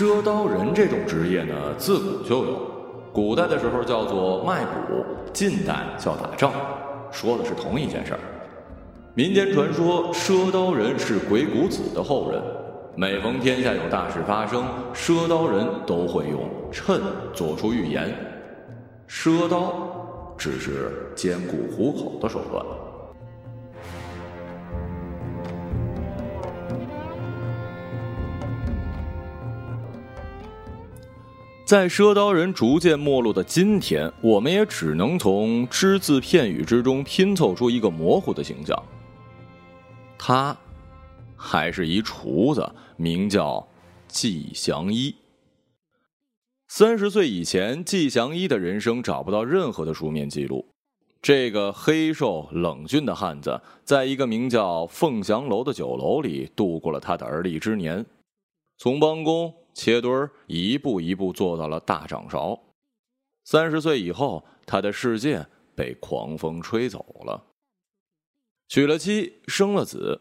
赊刀人这种职业呢，自古就有，古代的时候叫做卖卜，近代叫打仗，说的是同一件事儿。民间传说，赊刀人是鬼谷子的后人，每逢天下有大事发生，赊刀人都会用谶做出预言。赊刀只是兼顾糊口的手段。在赊刀人逐渐没落的今天，我们也只能从只字片语之中拼凑出一个模糊的形象。他，还是一厨子，名叫季祥一。三十岁以前，季祥一的人生找不到任何的书面记录。这个黑瘦冷峻的汉子，在一个名叫凤翔楼的酒楼里度过了他的而立之年，从帮工。切墩儿一步一步做到了大掌勺。三十岁以后，他的世界被狂风吹走了。娶了妻，生了子，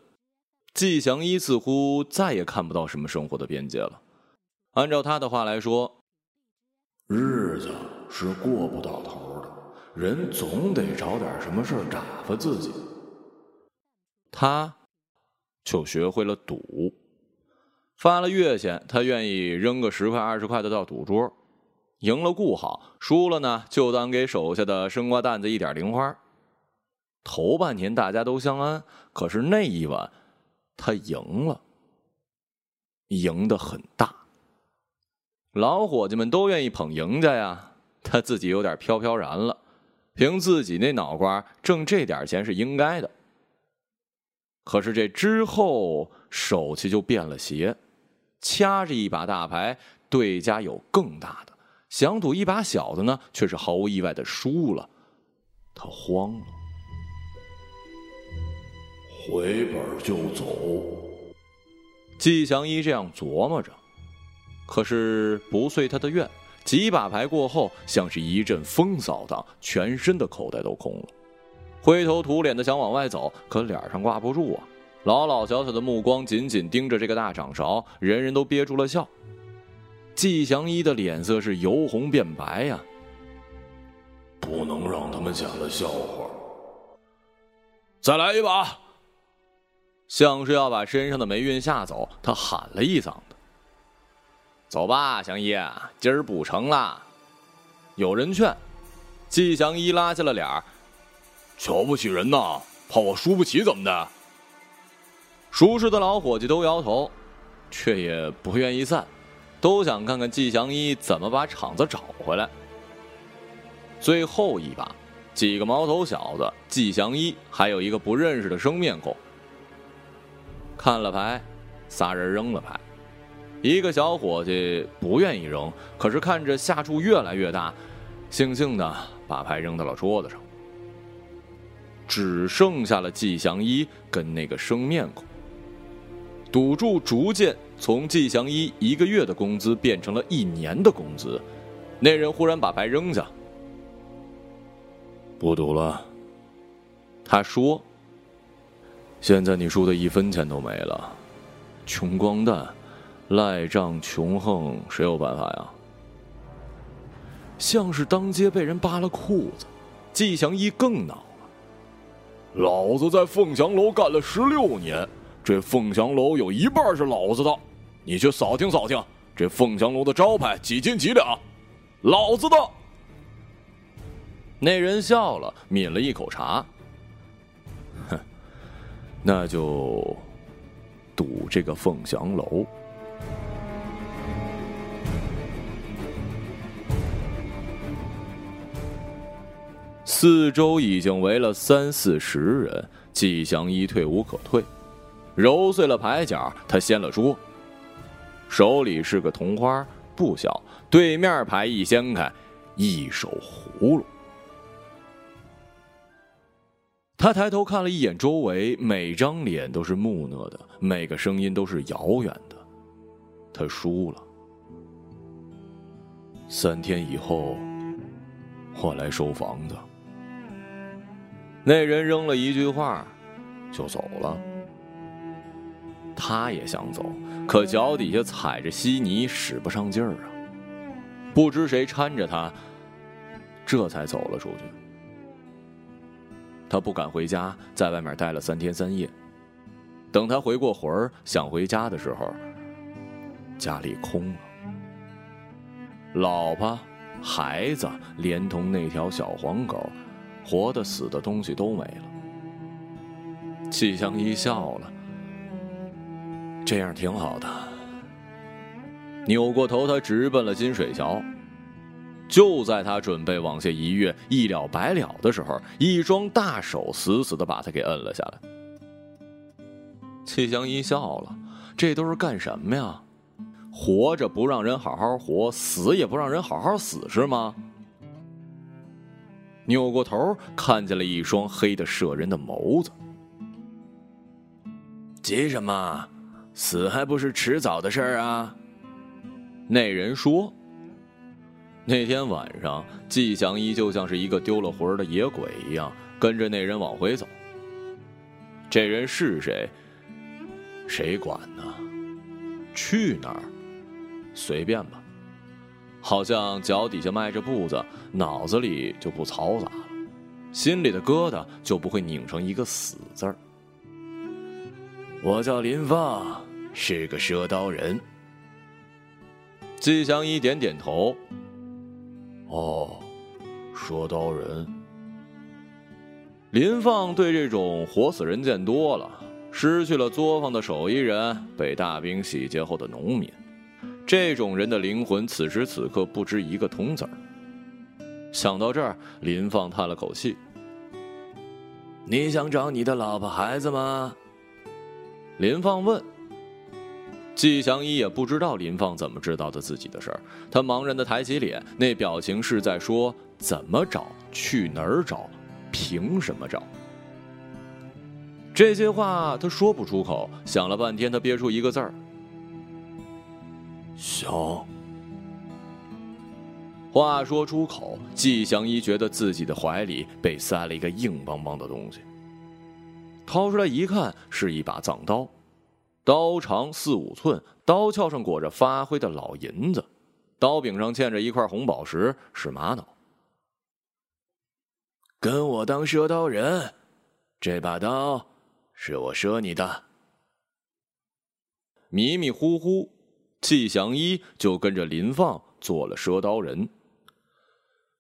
季祥一似乎再也看不到什么生活的边界了。按照他的话来说，日子是过不到头的，人总得找点什么事儿打发自己。他，就学会了赌。发了月钱，他愿意扔个十块二十块的到赌桌，赢了顾好，输了呢就当给手下的生瓜蛋子一点零花。头半年大家都相安，可是那一晚他赢了，赢得很大。老伙计们都愿意捧赢家呀，他自己有点飘飘然了，凭自己那脑瓜挣这点钱是应该的。可是这之后手气就变了邪。掐着一把大牌，对家有更大的；想赌一把小的呢，却是毫无意外的输了。他慌了，回本就走。季祥一这样琢磨着，可是不遂他的愿。几把牌过后，像是一阵风扫荡，全身的口袋都空了。灰头土脸的想往外走，可脸上挂不住啊。老老小小的目光紧紧盯着这个大掌勺，人人都憋住了笑。季祥一的脸色是由红变白呀。不能让他们讲了笑话。再来一把，像是要把身上的霉运吓走，他喊了一嗓子：“走吧，祥一，今儿不成了。”有人劝，季祥一拉下了脸儿：“瞧不起人呐？怕我输不起怎么的？”熟识的老伙计都摇头，却也不愿意散，都想看看季祥一怎么把场子找回来。最后一把，几个毛头小子，季祥一还有一个不认识的生面孔，看了牌，仨人扔了牌。一个小伙计不愿意扔，可是看着下注越来越大，悻悻的把牌扔到了桌子上。只剩下了季祥一跟那个生面孔。赌注逐渐从季祥一一个月的工资变成了一年的工资，那人忽然把牌扔下，不赌了。他说：“现在你输的一分钱都没了，穷光蛋，赖账穷横，谁有办法呀？”像是当街被人扒了裤子，季祥一更恼了。老子在凤翔楼干了十六年。这凤翔楼有一半是老子的，你去扫听扫听，这凤翔楼的招牌几斤几两？老子的。那人笑了，抿了一口茶，哼，那就赌这个凤翔楼。四周已经围了三四十人，季祥一退无可退。揉碎了牌角，他掀了桌，手里是个铜花，不小。对面牌一掀开，一手葫芦。他抬头看了一眼周围，每张脸都是木讷的，每个声音都是遥远的。他输了。三天以后，我来收房子。那人扔了一句话，就走了。他也想走，可脚底下踩着稀泥，使不上劲儿啊。不知谁搀着他，这才走了出去。他不敢回家，在外面待了三天三夜。等他回过魂儿，想回家的时候，家里空了，老婆、孩子，连同那条小黄狗，活的、死的东西都没了。季祥一笑了。这样挺好的。扭过头，他直奔了金水桥。就在他准备往下一跃，一了百了的时候，一双大手死死的把他给摁了下来。戚祥一笑了：“这都是干什么呀？活着不让人好好活，死也不让人好好死，是吗？”扭过头，看见了一双黑的摄人的眸子。急什么？死还不是迟早的事儿啊！那人说：“那天晚上，季祥一就像是一个丢了魂的野鬼一样，跟着那人往回走。这人是谁？谁管呢？去哪儿？随便吧。好像脚底下迈着步子，脑子里就不嘈杂了，心里的疙瘩就不会拧成一个死字儿。我叫林放。”是个赊刀人。季祥一点点头。哦，赊刀人。林放对这种活死人见多了，失去了作坊的手艺人，被大兵洗劫后的农民，这种人的灵魂此时此刻不值一个铜子儿。想到这儿，林放叹了口气：“你想找你的老婆孩子吗？”林放问。季祥一也不知道林放怎么知道的自己的事儿，他茫然的抬起脸，那表情是在说：“怎么找？去哪儿找？凭什么找？”这些话他说不出口，想了半天，他憋出一个字儿：“想。”话说出口，季祥一觉得自己的怀里被塞了一个硬邦邦的东西，掏出来一看，是一把藏刀。刀长四五寸，刀鞘上裹着发灰的老银子，刀柄上嵌着一块红宝石，是玛瑙。跟我当赊刀人，这把刀是我赊你的。迷迷糊糊，季祥一就跟着林放做了赊刀人。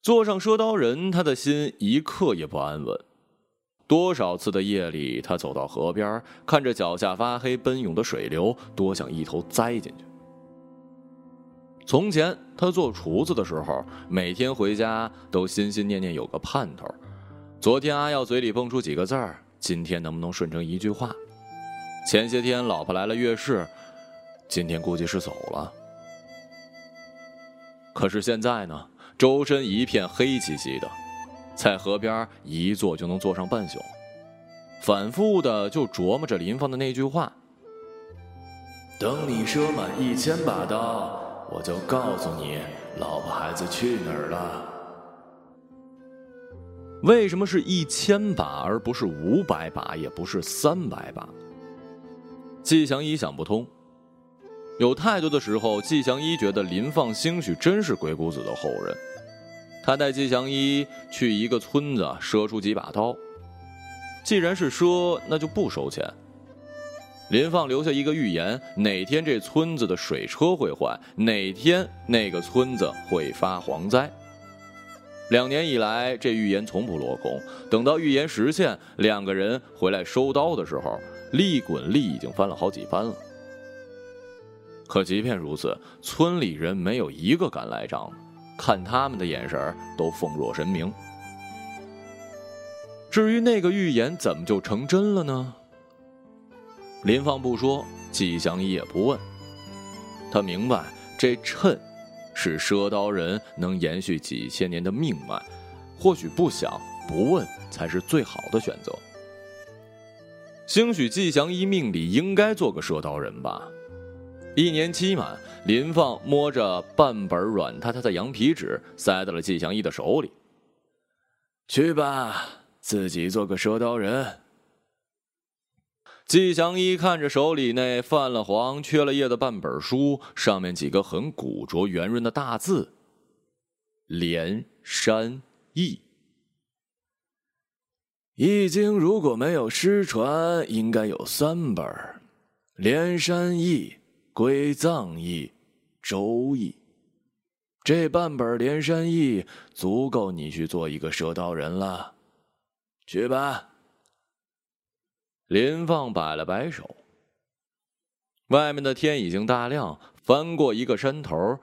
坐上赊刀人，他的心一刻也不安稳。多少次的夜里，他走到河边，看着脚下发黑奔涌的水流，多想一头栽进去。从前他做厨子的时候，每天回家都心心念念有个盼头：昨天阿耀嘴里蹦出几个字儿，今天能不能顺成一句话？前些天老婆来了月事，今天估计是走了。可是现在呢，周身一片黑漆漆的。在河边一坐就能坐上半宿，反复的就琢磨着林放的那句话：“等你赊满一千把刀，我就告诉你老婆孩子去哪儿了。”为什么是一千把，而不是五百把，也不是三百把？季祥一想不通。有太多的时候，季祥一觉得林放兴许真是鬼谷子的后人。他带季祥一去一个村子，赊出几把刀。既然是赊，那就不收钱。林放留下一个预言：哪天这村子的水车会坏，哪天那个村子会发蝗灾。两年以来，这预言从不落空。等到预言实现，两个人回来收刀的时候，利滚利已经翻了好几番了。可即便如此，村里人没有一个敢来账的。看他们的眼神都奉若神明。至于那个预言怎么就成真了呢？林放不说，季祥一也不问。他明白这谶是赊刀人能延续几千年的命脉，或许不想不问才是最好的选择。兴许季祥一命里应该做个赊刀人吧。一年期满，林放摸着半本软塌塌的羊皮纸，塞到了季祥一的手里。去吧，自己做个赊刀人。季祥一看着手里那泛了黄、缺了页的半本书，上面几个很古拙、圆润的大字：“连山易。”《易经》如果没有失传，应该有三本：《连山易》《归藏易》《周易》。这半本《连山易》足够你去做一个蛇道人了。去吧。林放摆了摆手。外面的天已经大亮，翻过一个山头，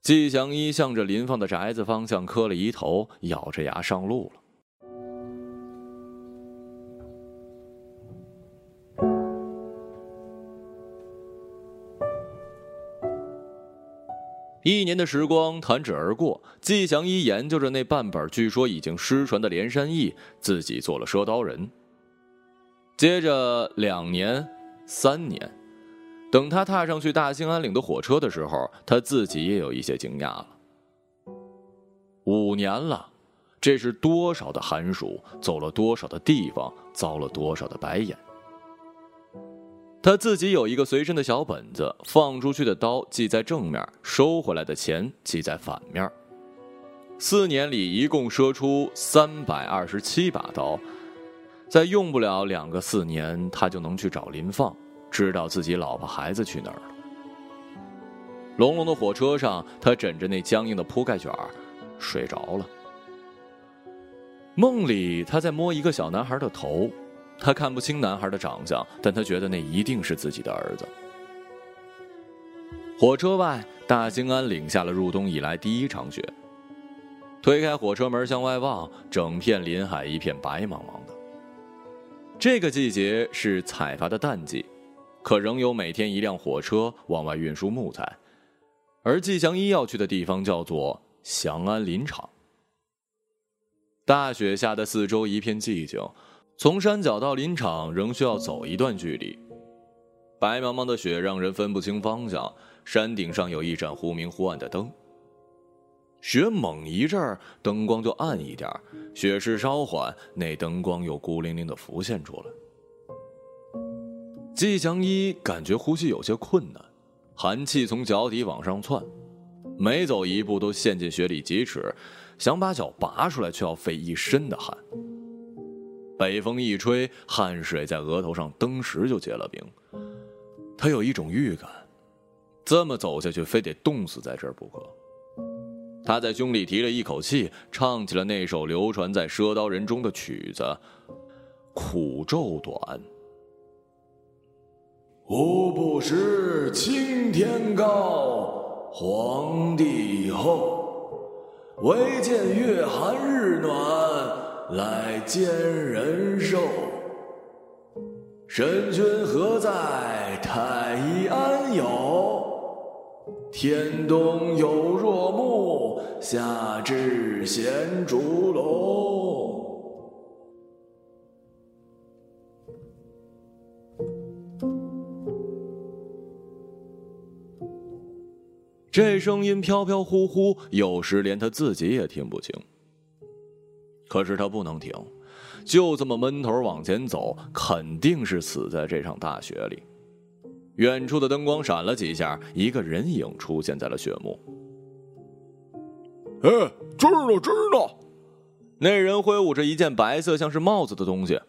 季祥一向着林放的宅子方向磕了一头，咬着牙上路了。一年的时光弹指而过，季祥一研究着那半本据说已经失传的《连山易》，自己做了赊刀人。接着两年、三年，等他踏上去大兴安岭的火车的时候，他自己也有一些惊讶了。五年了，这是多少的寒暑，走了多少的地方，遭了多少的白眼。他自己有一个随身的小本子，放出去的刀记在正面，收回来的钱记在反面。四年里，一共赊出三百二十七把刀。再用不了两个四年，他就能去找林放，知道自己老婆孩子去哪儿了。隆隆的火车上，他枕着那僵硬的铺盖卷睡着了。梦里，他在摸一个小男孩的头，他看不清男孩的长相，但他觉得那一定是自己的儿子。火车外，大兴安岭下了入冬以来第一场雪。推开火车门向外望，整片林海一片白茫茫的。这个季节是采伐的淡季，可仍有每天一辆火车往外运输木材，而季祥一要去的地方叫做祥安林场。大雪下的四周一片寂静，从山脚到林场仍需要走一段距离。白茫茫的雪让人分不清方向，山顶上有一盏忽明忽暗的灯。雪猛一阵儿，灯光就暗一点；雪势稍缓，那灯光又孤零零的浮现出来。季祥一感觉呼吸有些困难，寒气从脚底往上窜，每走一步都陷进雪里几尺，想把脚拔出来却要费一身的汗。北风一吹，汗水在额头上登时就结了冰。他有一种预感，这么走下去，非得冻死在这儿不可。他在胸里提了一口气，唱起了那首流传在赊刀人中的曲子：“苦昼短，吾不识青天高，黄帝厚，唯见月寒日暖，来见人寿。神君何在？太医安有？”天冬有若木，夏至衔烛龙。这声音飘飘忽忽，有时连他自己也听不清。可是他不能停，就这么闷头往前走，肯定是死在这场大雪里。远处的灯光闪了几下，一个人影出现在了雪幕。哎，知道知道！那人挥舞着一件白色像是帽子的东西。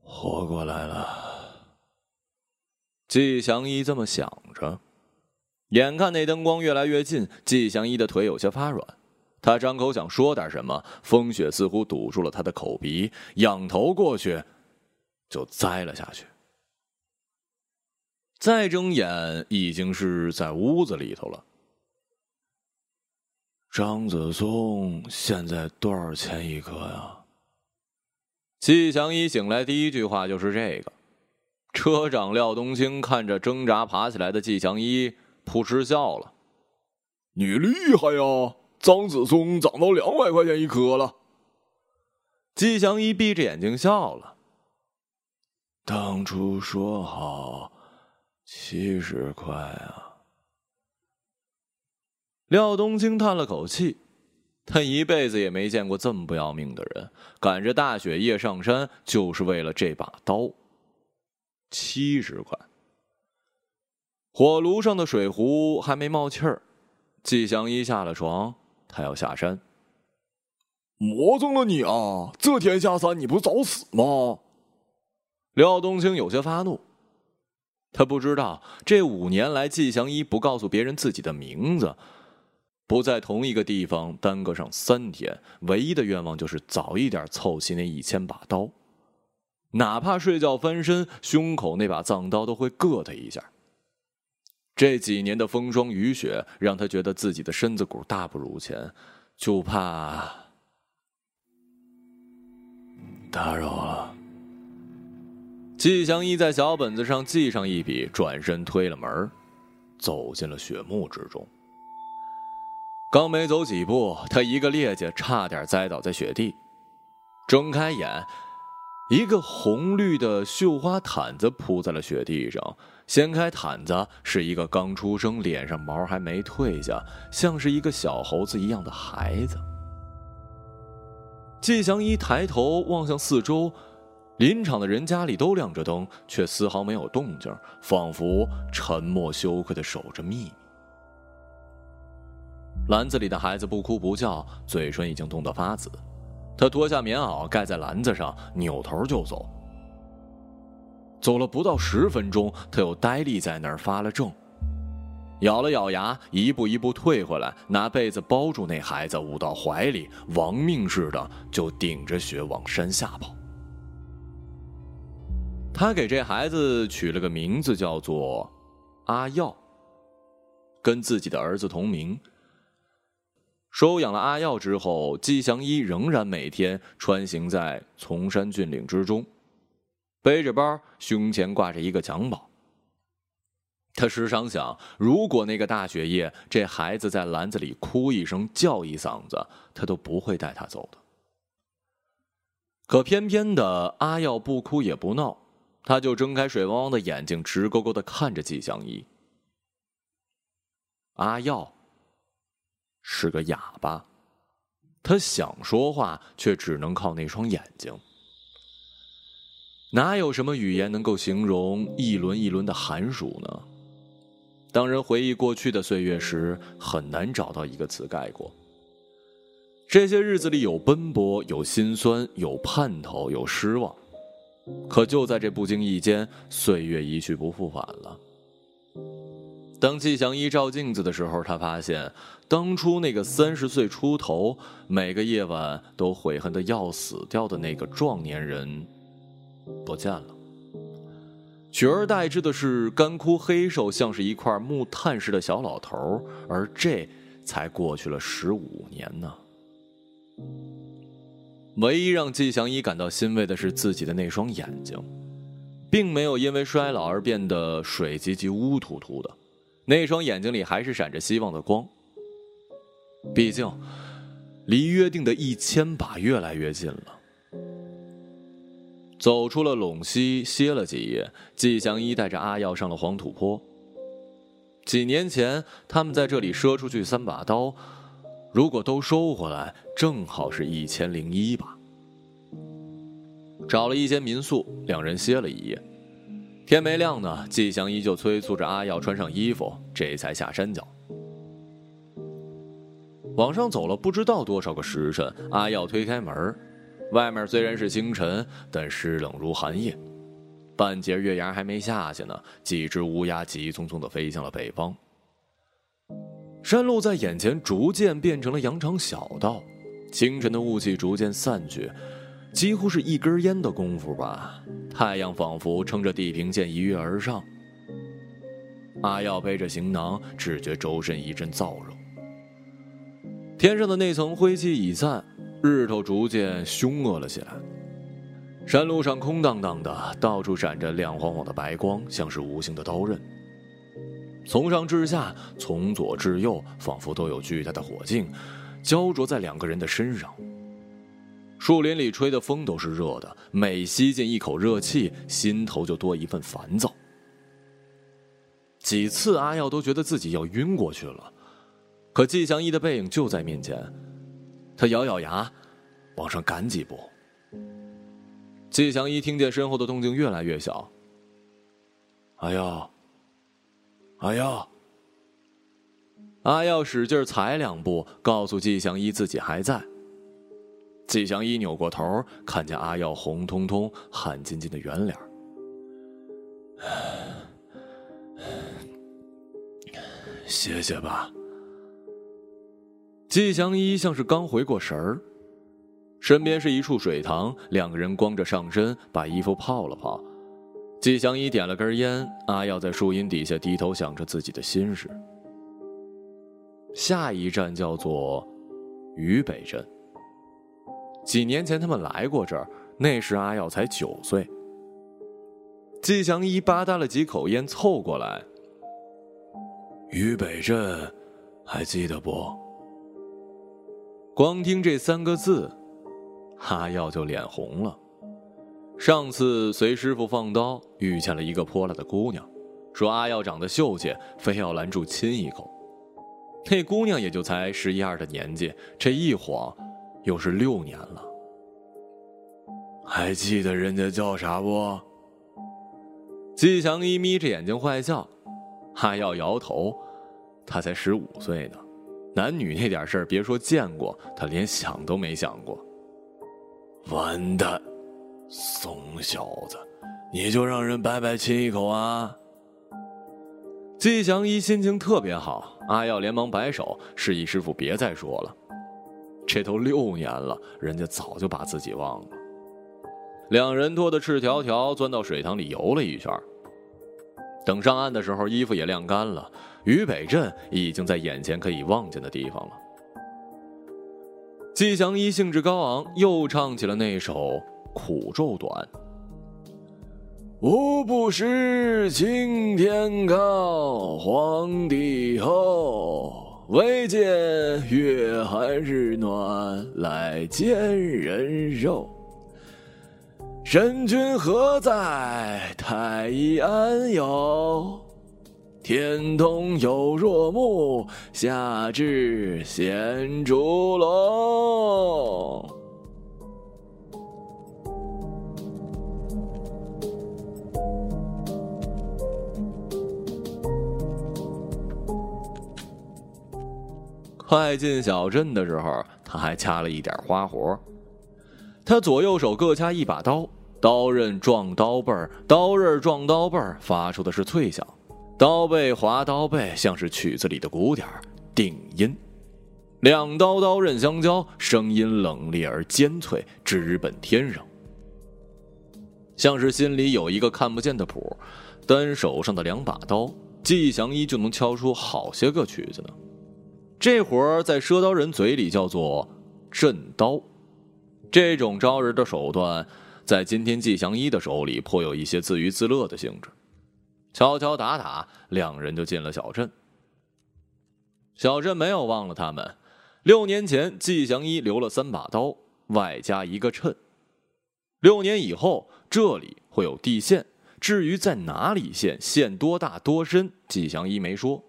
活过来了。季祥一这么想着，眼看那灯光越来越近，季祥一的腿有些发软。他张口想说点什么，风雪似乎堵住了他的口鼻，仰头过去，就栽了下去。再睁眼，已经是在屋子里头了。张子松现在多少钱一颗呀？季祥一醒来，第一句话就是这个。车长廖冬青看着挣扎爬起来的季祥一，扑哧笑了：“你厉害呀！张子松涨到两百块钱一颗了。”季祥一闭着眼睛笑了：“当初说好。”七十块啊！廖冬青叹了口气，他一辈子也没见过这么不要命的人，赶着大雪夜上山就是为了这把刀。七十块。火炉上的水壶还没冒气儿，季祥一下了床，他要下山。魔怔了你啊！这天下山你不找死吗？廖冬青有些发怒，他不知道这五年来季祥一不告诉别人自己的名字。不在同一个地方耽搁上三天，唯一的愿望就是早一点凑齐那一千把刀，哪怕睡觉翻身，胸口那把藏刀都会硌他一下。这几年的风霜雨雪让他觉得自己的身子骨大不如前，就怕打扰了。季祥一在小本子上记上一笔，转身推了门，走进了雪幕之中。刚没走几步，他一个趔趄，差点栽倒在雪地。睁开眼，一个红绿的绣花毯子铺在了雪地上。掀开毯子，是一个刚出生、脸上毛还没退下，像是一个小猴子一样的孩子。季祥一抬头望向四周，林场的人家里都亮着灯，却丝毫没有动静，仿佛沉默羞愧的守着秘密。篮子里的孩子不哭不叫，嘴唇已经冻得发紫。他脱下棉袄盖在篮子上，扭头就走。走了不到十分钟，他又呆立在那儿发了怔，咬了咬牙，一步一步退回来，拿被子包住那孩子，捂到怀里，亡命似的就顶着雪往山下跑。他给这孩子取了个名字，叫做阿耀，跟自己的儿子同名。收养了阿耀之后，季祥一仍然每天穿行在崇山峻岭之中，背着包，胸前挂着一个襁褓。他时常想，如果那个大雪夜，这孩子在篮子里哭一声、叫一嗓子，他都不会带他走的。可偏偏的，阿耀不哭也不闹，他就睁开水汪汪的眼睛，直勾勾的看着季祥一。阿耀。是个哑巴，他想说话，却只能靠那双眼睛。哪有什么语言能够形容一轮一轮的寒暑呢？当人回忆过去的岁月时，很难找到一个词概括。这些日子里有奔波，有心酸，有盼头，有失望。可就在这不经意间，岁月一去不复返了。当季祥一照镜子的时候，他发现当初那个三十岁出头、每个夜晚都悔恨的要死掉的那个壮年人不见了，取而代之的是干枯黑瘦、像是一块木炭似的小老头，而这才过去了十五年呢。唯一让季祥一感到欣慰的是自己的那双眼睛，并没有因为衰老而变得水唧唧、乌突突的。那双眼睛里还是闪着希望的光。毕竟，离约定的一千把越来越近了。走出了陇西，歇了几夜，季祥一带着阿耀上了黄土坡。几年前，他们在这里赊出去三把刀，如果都收回来，正好是一千零一把。找了一间民宿，两人歇了一夜。天没亮呢，季祥依旧催促着阿耀穿上衣服，这才下山脚。往上走了不知道多少个时辰，阿耀推开门，外面虽然是清晨，但湿冷如寒夜。半截月牙还没下去呢，几只乌鸦急匆匆地飞向了北方。山路在眼前逐渐变成了羊肠小道，清晨的雾气逐渐散去。几乎是一根烟的功夫吧，太阳仿佛撑着地平线一跃而上。阿耀背着行囊，只觉周身一阵燥热。天上的那层灰气已散，日头逐渐凶恶了起来。山路上空荡荡的，到处闪着亮晃晃的白光，像是无形的刀刃。从上至下，从左至右，仿佛都有巨大的火劲，焦灼在两个人的身上。树林里吹的风都是热的，每吸进一口热气，心头就多一份烦躁。几次阿耀都觉得自己要晕过去了，可季祥一的背影就在面前，他咬咬牙，往上赶几步。季祥一听见身后的动静越来越小，阿耀，阿耀，阿耀使劲踩两步，告诉季祥一自己还在。季祥一扭过头，看见阿耀红彤彤、汗津津的圆脸。谢谢吧。季祥一像是刚回过神儿，身边是一处水塘，两个人光着上身把衣服泡了泡。季祥一点了根烟，阿耀在树荫底下低头想着自己的心事。下一站叫做渝北镇。几年前他们来过这儿，那时阿耀才九岁。季祥一吧嗒了几口烟，凑过来。渝北镇，还记得不？光听这三个字，阿耀就脸红了。上次随师傅放刀，遇见了一个泼辣的姑娘，说阿耀长得秀气，非要拦住亲一口。那姑娘也就才十一二的年纪，这一晃，又是六年了。还记得人家叫啥不？季祥一眯着眼睛坏笑。他要摇头，他才十五岁呢，男女那点事儿，别说见过，他连想都没想过。完蛋，怂小子，你就让人白白亲一口啊！季祥一心情特别好，阿耀连忙摆手，示意师傅别再说了。这都六年了，人家早就把自己忘了。两人脱得赤条条，钻到水塘里游了一圈。等上岸的时候，衣服也晾干了。渝北镇已经在眼前可以望见的地方了。季祥一兴致高昂，又唱起了那首《苦咒短》：“无不识青天高，皇帝厚，唯见月寒日暖，来煎人肉。”神君何在？太医安有？天童有若木，下至显烛龙。快进小镇的时候，他还掐了一点花活。他左右手各掐一把刀。刀刃撞刀背儿，刀刃撞刀背儿，发出的是脆响；刀背划刀背，像是曲子里的鼓点定音。两刀刀刃相交，声音冷冽而尖脆，直奔天上。像是心里有一个看不见的谱，单手上的两把刀，季祥一就能敲出好些个曲子呢。这活儿在赊刀人嘴里叫做震刀，这种招人的手段。在今天季祥一的手里，颇有一些自娱自乐的性质。敲敲打打，两人就进了小镇。小镇没有忘了他们。六年前，季祥一留了三把刀，外加一个秤。六年以后，这里会有地陷。至于在哪里陷、陷多大多深，季祥一没说。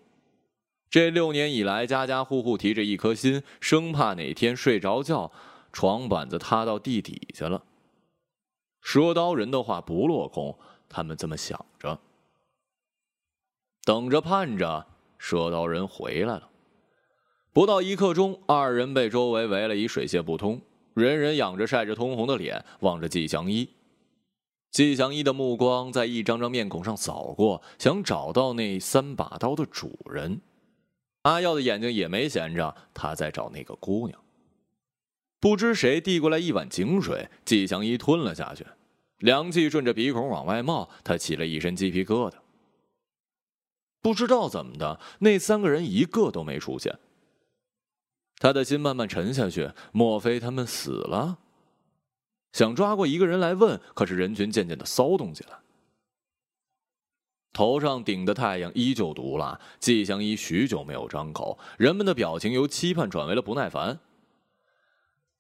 这六年以来，家家户户提着一颗心，生怕哪天睡着觉，床板子塌到地底下了。说刀人的话不落空，他们这么想着，等着盼着，赊刀人回来了。不到一刻钟，二人被周围围了一水泄不通，人人仰着晒着通红的脸望着季祥一。季祥一的目光在一张张面孔上扫过，想找到那三把刀的主人。阿耀的眼睛也没闲着，他在找那个姑娘。不知谁递过来一碗井水，季祥一吞了下去，凉气顺着鼻孔往外冒，他起了一身鸡皮疙瘩。不知道怎么的，那三个人一个都没出现。他的心慢慢沉下去，莫非他们死了？想抓过一个人来问，可是人群渐渐的骚动起来。头上顶的太阳依旧毒辣，季祥一许久没有张口，人们的表情由期盼转为了不耐烦。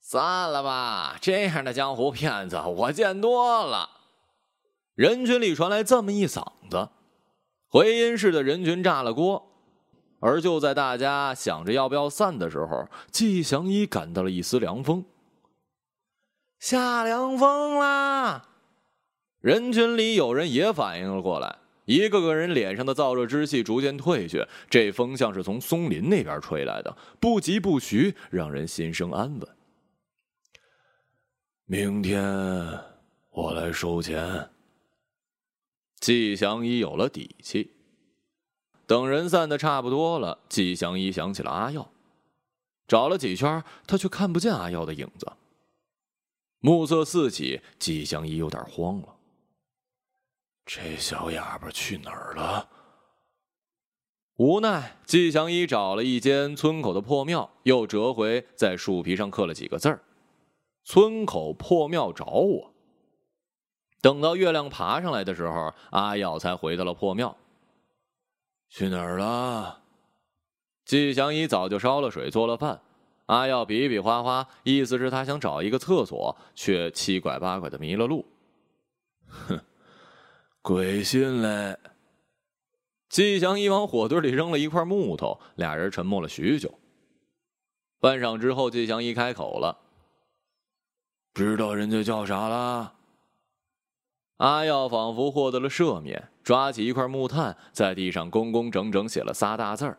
算了吧，这样的江湖骗子我见多了。人群里传来这么一嗓子，回音似的人群炸了锅。而就在大家想着要不要散的时候，季祥一感到了一丝凉风。下凉风啦！人群里有人也反应了过来，一个个人脸上的燥热之气逐渐退去。这风像是从松林那边吹来的，不疾不徐，让人心生安稳。明天我来收钱。季祥一有了底气。等人散的差不多了，季祥一想起了阿耀，找了几圈，他却看不见阿耀的影子。暮色四起，季祥一有点慌了。这小哑巴去哪儿了？无奈，季祥一找了一间村口的破庙，又折回在树皮上刻了几个字儿：“村口破庙找我。”等到月亮爬上来的时候，阿耀才回到了破庙。去哪儿了？季祥一早就烧了水，做了饭。阿耀比比划划，意思是他想找一个厕所，却七拐八拐的迷了路。哼，鬼信嘞！季祥一往火堆里扔了一块木头，俩人沉默了许久。半晌之后，季祥一开口了：“知道人家叫啥了？”阿耀仿佛获得了赦免，抓起一块木炭，在地上工工整整写了仨大字儿：“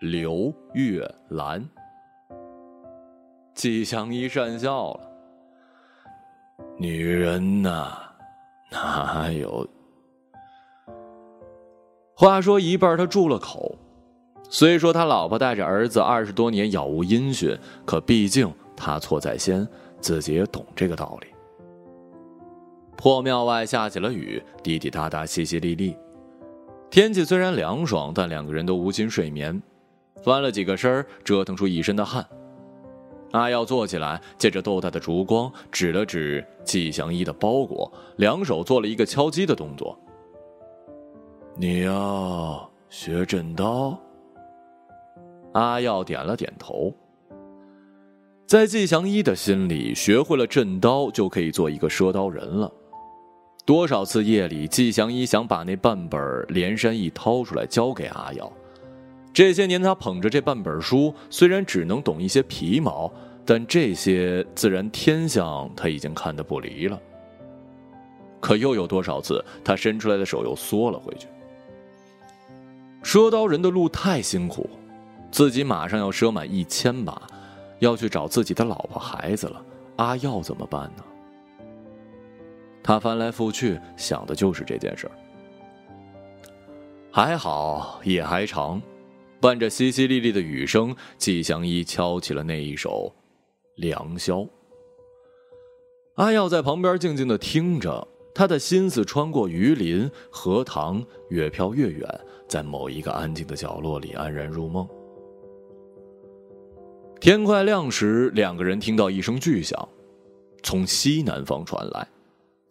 刘月兰。”季祥一讪笑了：“女人呐，哪有？”话说一半，他住了口。虽说他老婆带着儿子二十多年杳无音讯，可毕竟他错在先，自己也懂这个道理。破庙外下起了雨，滴滴答答，淅淅沥沥。天气虽然凉爽，但两个人都无心睡眠，翻了几个身折腾出一身的汗。阿耀坐起来，借着豆大的烛光，指了指季祥一的包裹，两手做了一个敲击的动作。你要学震刀？阿耀点了点头。在季祥一的心里，学会了震刀就可以做一个赊刀人了。多少次夜里，季祥一想把那半本《连山义》掏出来交给阿耀。这些年，他捧着这半本书，虽然只能懂一些皮毛，但这些自然天象他已经看得不离了。可又有多少次，他伸出来的手又缩了回去？赊刀人的路太辛苦，自己马上要赊满一千把，要去找自己的老婆孩子了，阿耀怎么办呢？他翻来覆去想的就是这件事儿。还好夜还长。伴着淅淅沥沥的雨声，季祥一敲起了那一首《良宵》。阿耀在旁边静静的听着，他的心思穿过鱼鳞、荷塘，越飘越远，在某一个安静的角落里安然入梦。天快亮时，两个人听到一声巨响，从西南方传来，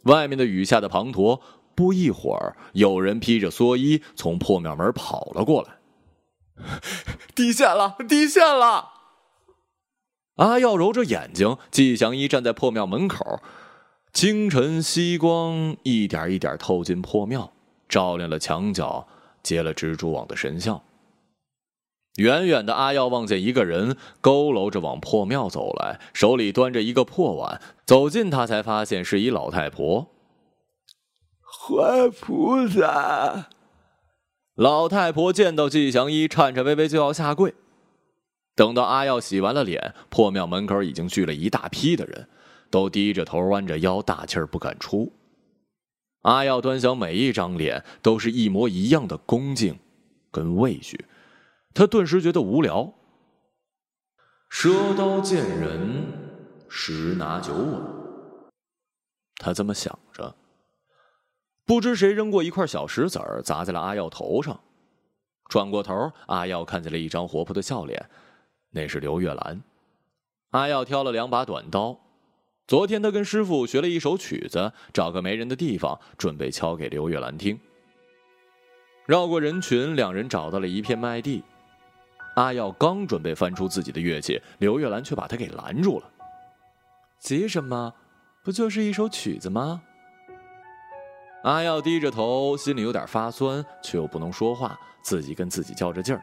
外面的雨下的滂沱。不一会儿，有人披着蓑衣从破庙门跑了过来。地陷了！地陷了！阿耀揉着眼睛，季祥一站在破庙门口，清晨曦光一点一点透进破庙，照亮了墙角结了蜘蛛网的神像。远远的，阿耀望见一个人佝偻着往破庙走来，手里端着一个破碗。走近，他才发现是一老太婆。坏菩萨。老太婆见到季祥一，颤颤巍巍就要下跪。等到阿耀洗完了脸，破庙门口已经聚了一大批的人，都低着头、弯着腰，大气儿不敢出。阿耀端详每一张脸，都是一模一样的恭敬跟畏惧，他顿时觉得无聊。赊刀见人，十拿九稳。他这么想着。不知谁扔过一块小石子儿，砸在了阿耀头上。转过头，阿耀看见了一张活泼的笑脸，那是刘月兰。阿耀挑了两把短刀，昨天他跟师傅学了一首曲子，找个没人的地方，准备敲给刘月兰听。绕过人群，两人找到了一片麦地。阿耀刚准备翻出自己的乐器，刘月兰却把他给拦住了。急什么？不就是一首曲子吗？阿耀低着头，心里有点发酸，却又不能说话，自己跟自己较着劲儿。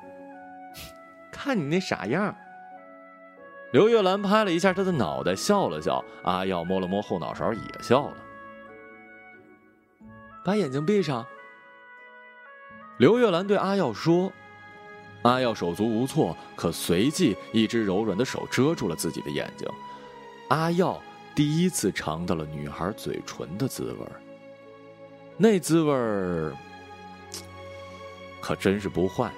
看你那傻样！刘月兰拍了一下他的脑袋，笑了笑。阿耀摸了摸后脑勺，也笑了。把眼睛闭上。刘月兰对阿耀说：“阿耀手足无措，可随即一只柔软的手遮住了自己的眼睛。阿耀第一次尝到了女孩嘴唇的滋味那滋味可真是不坏。”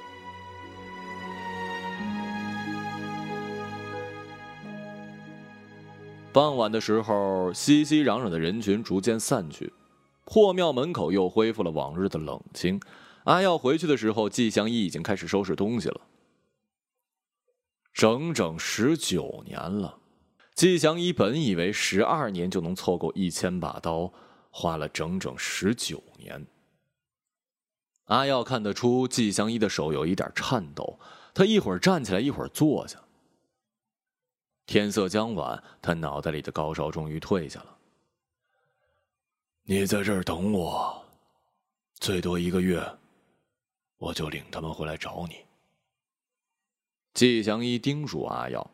傍晚的时候，熙熙攘攘的人群逐渐散去，破庙门口又恢复了往日的冷清。阿耀回去的时候，季祥一已经开始收拾东西了。整整十九年了，季祥一本以为十二年就能凑够一千把刀，花了整整十九年。阿耀看得出季祥一的手有一点颤抖，他一会儿站起来，一会儿坐下。天色将晚，他脑袋里的高烧终于退下了。你在这儿等我，最多一个月。我就领他们回来找你。季祥一叮嘱阿耀。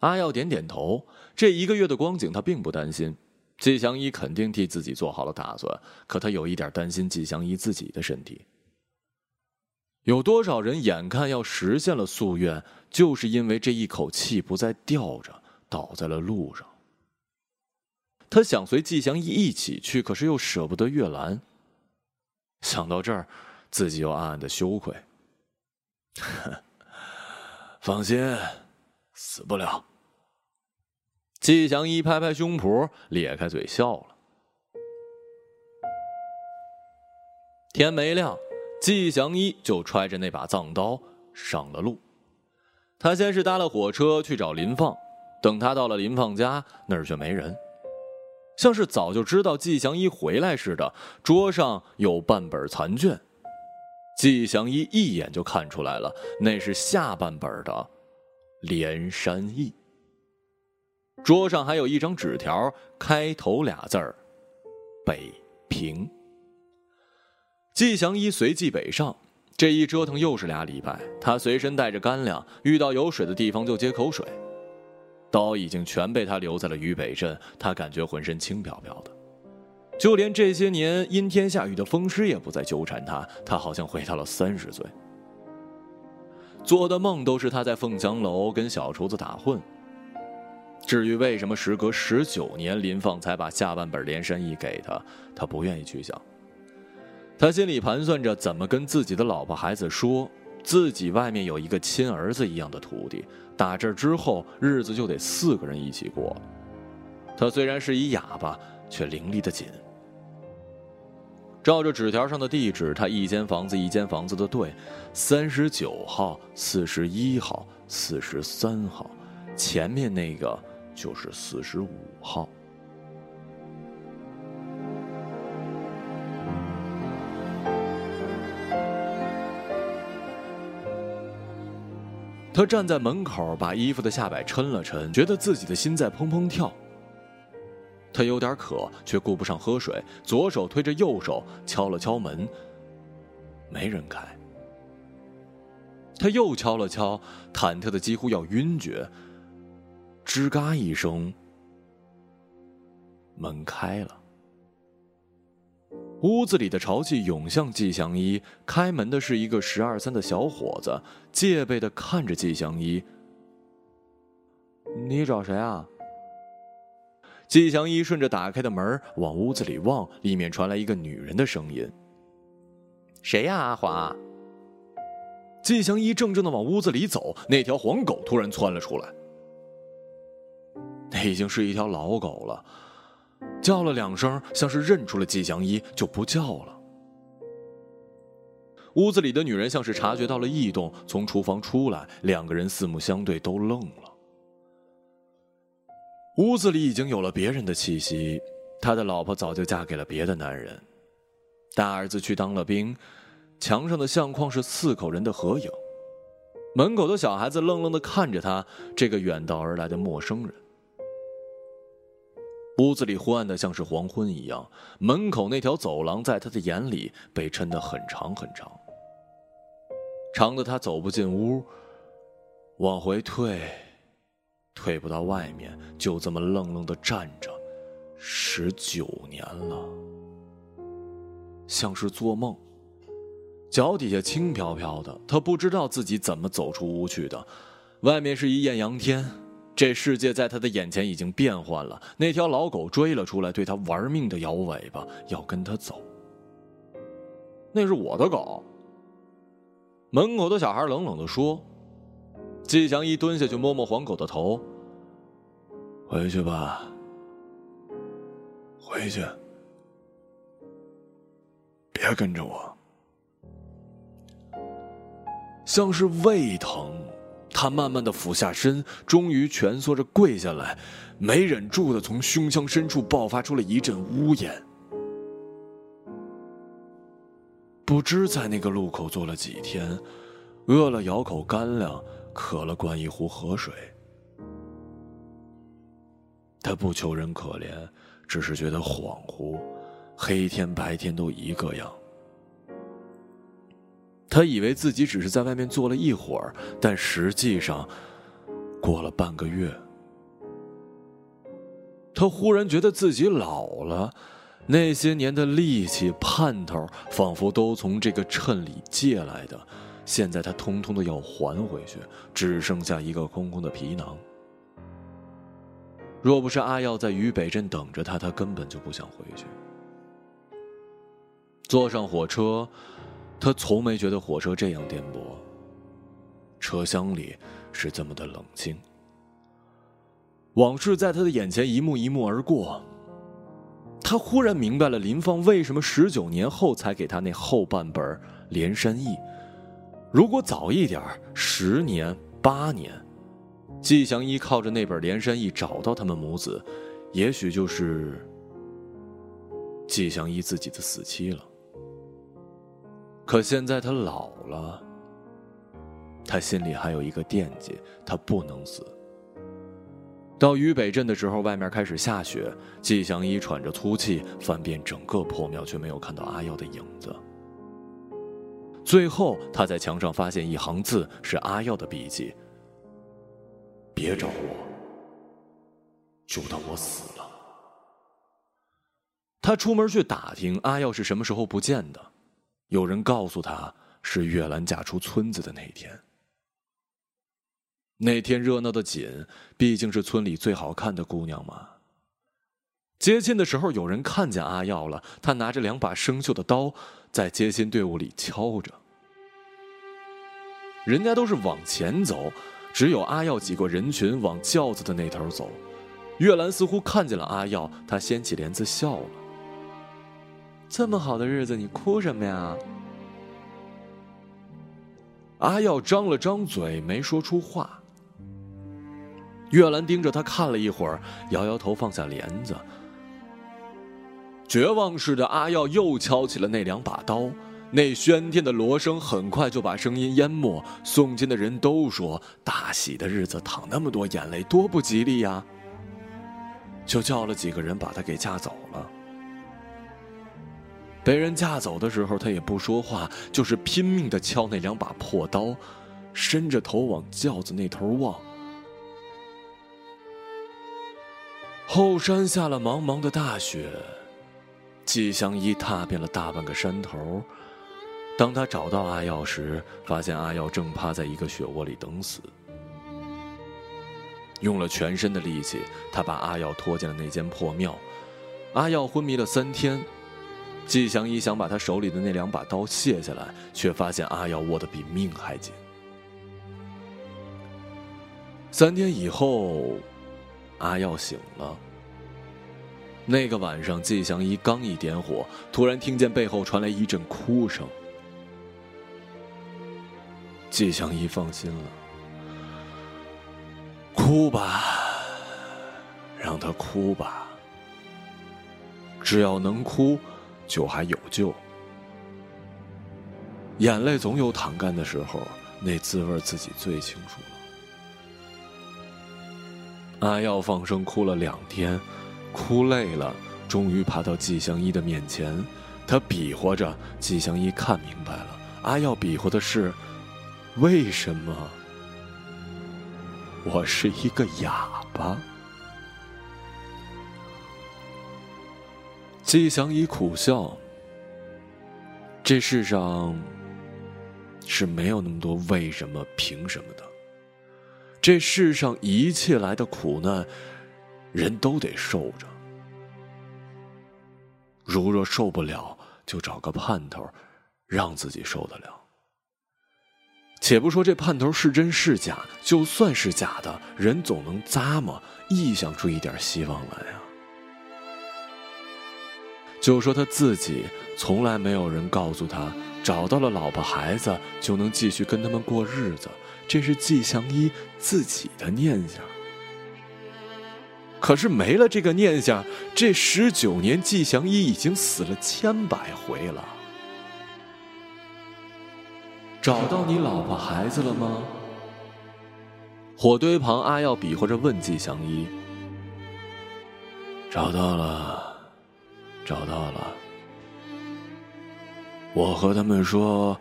阿耀点点头。这一个月的光景，他并不担心。季祥一肯定替自己做好了打算，可他有一点担心季祥一自己的身体。有多少人眼看要实现了夙愿，就是因为这一口气不再吊着，倒在了路上。他想随季祥一一起去，可是又舍不得月兰。想到这儿。自己又暗暗的羞愧。放心，死不了。季祥一拍拍胸脯，咧开嘴笑了。天没亮，季祥一就揣着那把藏刀上了路。他先是搭了火车去找林放，等他到了林放家，那儿却没人，像是早就知道季祥一回来似的。桌上有半本残卷。季祥一一眼就看出来了，那是下半本的《连山易》。桌上还有一张纸条，开头俩字儿“北平”。季祥一随即北上，这一折腾又是俩礼拜。他随身带着干粮，遇到有水的地方就接口水。刀已经全被他留在了渝北镇，他感觉浑身轻飘飘的。就连这些年阴天下雨的风湿也不再纠缠他，他好像回到了三十岁。做的梦都是他在凤翔楼跟小厨子打混。至于为什么时隔十九年林放才把下半本《连山易》给他，他不愿意去想。他心里盘算着怎么跟自己的老婆孩子说，自己外面有一个亲儿子一样的徒弟，打这之后日子就得四个人一起过。他虽然是一哑巴，却伶俐的紧。照着纸条上的地址，他一间房子一间房子的对，三十九号、四十一号、四十三号，前面那个就是四十五号。他站在门口，把衣服的下摆抻了抻，觉得自己的心在砰砰跳。他有点渴，却顾不上喝水，左手推着右手敲了敲门，没人开。他又敲了敲，忐忑的几乎要晕厥。吱嘎一声，门开了。屋子里的潮气涌向季祥一，开门的是一个十二三的小伙子，戒备的看着季祥一：“你找谁啊？”季祥一顺着打开的门往屋子里望，里面传来一个女人的声音：“谁呀，阿华？”季祥一怔怔的往屋子里走，那条黄狗突然窜了出来。那已经是一条老狗了，叫了两声，像是认出了季祥一，就不叫了。屋子里的女人像是察觉到了异动，从厨房出来，两个人四目相对，都愣了。屋子里已经有了别人的气息，他的老婆早就嫁给了别的男人，大儿子去当了兵，墙上的相框是四口人的合影，门口的小孩子愣愣的看着他这个远道而来的陌生人。屋子里昏暗的像是黄昏一样，门口那条走廊在他的眼里被抻得很长很长，长的他走不进屋，往回退，退不到外面，就这么愣愣的站着，十九年了，像是做梦。脚底下轻飘飘的，他不知道自己怎么走出屋去的。外面是一艳阳天，这世界在他的眼前已经变换了。那条老狗追了出来，对他玩命的摇尾巴，要跟他走。那是我的狗。门口的小孩冷冷的说：“季祥一蹲下去摸摸黄狗的头，回去吧，回去，别跟着我。”像是胃疼，他慢慢的俯下身，终于蜷缩着跪下来，没忍住的从胸腔深处爆发出了一阵呜咽。不知在那个路口坐了几天，饿了咬口干粮，渴了灌一壶河水。他不求人可怜，只是觉得恍惚，黑天白天都一个样。他以为自己只是在外面坐了一会儿，但实际上，过了半个月，他忽然觉得自己老了，那些年的力气、盼头，仿佛都从这个秤里借来的，现在他通通的要还回去，只剩下一个空空的皮囊。若不是阿耀在渝北镇等着他，他根本就不想回去。坐上火车。他从没觉得火车这样颠簸。车厢里是这么的冷清。往事在他的眼前一幕一幕而过。他忽然明白了林放为什么十九年后才给他那后半本《连山易》。如果早一点十年、八年，季祥一靠着那本《连山易》找到他们母子，也许就是季祥一自己的死期了。可现在他老了，他心里还有一个惦记，他不能死。到渝北镇的时候，外面开始下雪，季祥一喘着粗气，翻遍整个破庙，却没有看到阿耀的影子。最后，他在墙上发现一行字，是阿耀的笔记：“别找我，就当我死了。”他出门去打听阿耀是什么时候不见的。有人告诉他，是月兰嫁出村子的那天。那天热闹的紧，毕竟是村里最好看的姑娘嘛。接亲的时候，有人看见阿耀了，他拿着两把生锈的刀，在接亲队伍里敲着。人家都是往前走，只有阿耀挤过人群往轿子的那头走。月兰似乎看见了阿耀，她掀起帘子笑了。这么好的日子，你哭什么呀？阿耀张了张嘴，没说出话。月兰盯着他看了一会儿，摇摇头，放下帘子。绝望似的，阿耀又敲起了那两把刀，那喧天的锣声很快就把声音淹没。送亲的人都说：“大喜的日子，淌那么多眼泪，多不吉利呀！”就叫了几个人把他给架走了。被人架走的时候，他也不说话，就是拼命的敲那两把破刀，伸着头往轿子那头望。后山下了茫茫的大雪，季祥一踏遍了大半个山头。当他找到阿耀时，发现阿耀正趴在一个雪窝里等死。用了全身的力气，他把阿耀拖进了那间破庙。阿耀昏迷了三天。季祥一想把他手里的那两把刀卸下来，却发现阿耀握得比命还紧。三天以后，阿耀醒了。那个晚上，季祥一刚一点火，突然听见背后传来一阵哭声。季祥一放心了，哭吧，让他哭吧，只要能哭。就还有救，眼泪总有淌干的时候，那滋味自己最清楚了。阿耀放声哭了两天，哭累了，终于爬到季祥一的面前，他比划着。季祥一看明白了，阿耀比划的是为什么？我是一个哑巴。季祥一苦笑。这世上是没有那么多为什么、凭什么的。这世上一切来的苦难，人都得受着。如若受不了，就找个盼头，让自己受得了。且不说这盼头是真是假，就算是假的，人总能咂摸、臆想出一点希望来啊。就说他自己，从来没有人告诉他，找到了老婆孩子就能继续跟他们过日子，这是季祥一自己的念想。可是没了这个念想，这十九年季祥一已经死了千百回了。找到你老婆孩子了吗？火堆旁，阿耀比划着问季祥一。找到了。找到了，我和他们说，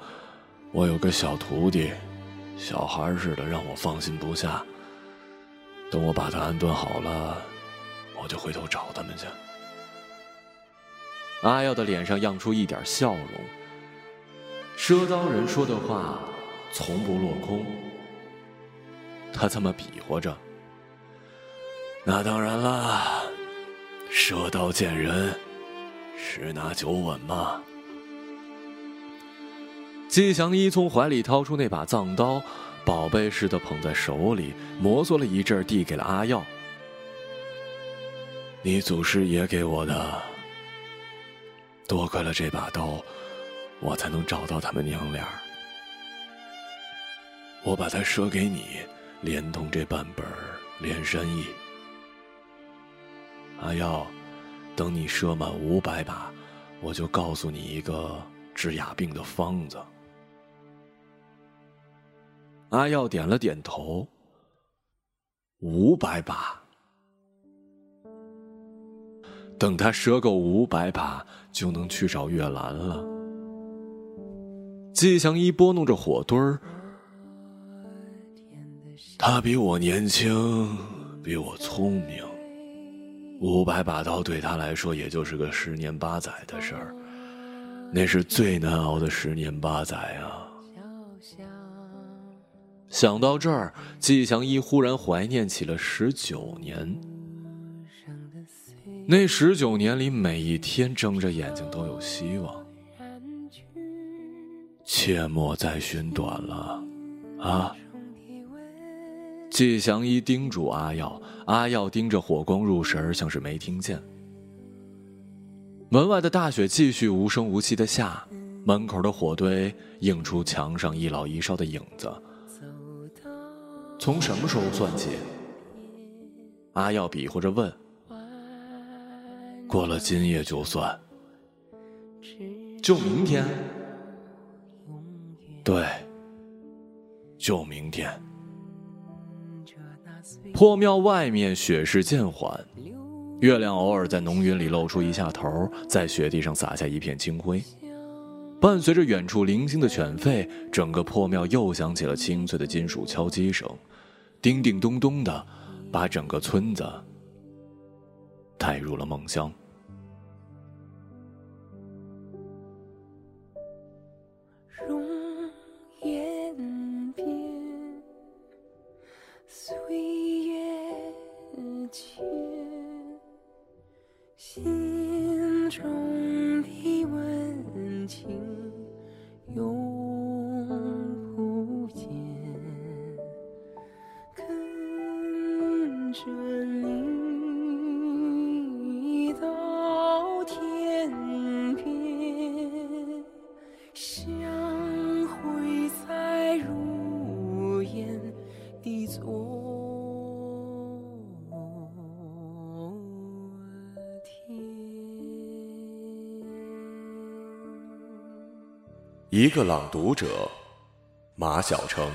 我有个小徒弟，小孩似的，让我放心不下。等我把他安顿好了，我就回头找他们去。阿耀的脸上漾出一点笑容。赊刀人说的话从不落空。他这么比划着。那当然了，赊刀见人。十拿九稳嘛？季祥一从怀里掏出那把藏刀，宝贝似的捧在手里，摩挲了一阵，递给了阿耀。你祖师爷给我的，多亏了这把刀，我才能找到他们娘俩。我把它赊给你，连同这半本连山易。阿耀。等你射满五百把，我就告诉你一个治哑病的方子。阿耀点了点头。五百把，等他赊够五百把，就能去找月兰了。季祥一拨弄着火堆儿，他比我年轻，比我聪明。五百把刀对他来说也就是个十年八载的事儿，那是最难熬的十年八载啊！想到这儿，季祥一忽然怀念起了十九年。那十九年里，每一天睁着眼睛都有希望。切莫再寻短了，啊！季祥一叮嘱阿耀，阿耀盯着火光入神，像是没听见。门外的大雪继续无声无息的下，门口的火堆映出墙上一老一少的影子。从什么时候算起？阿耀比划着问。过了今夜就算。就明天？对，就明天。破庙外面雪势渐缓，月亮偶尔在浓云里露出一下头，在雪地上洒下一片清辉。伴随着远处零星的犬吠，整个破庙又响起了清脆的金属敲击声，叮叮咚咚的，把整个村子带入了梦乡。容颜变岁月清心中的温情有一个朗读者，马晓成。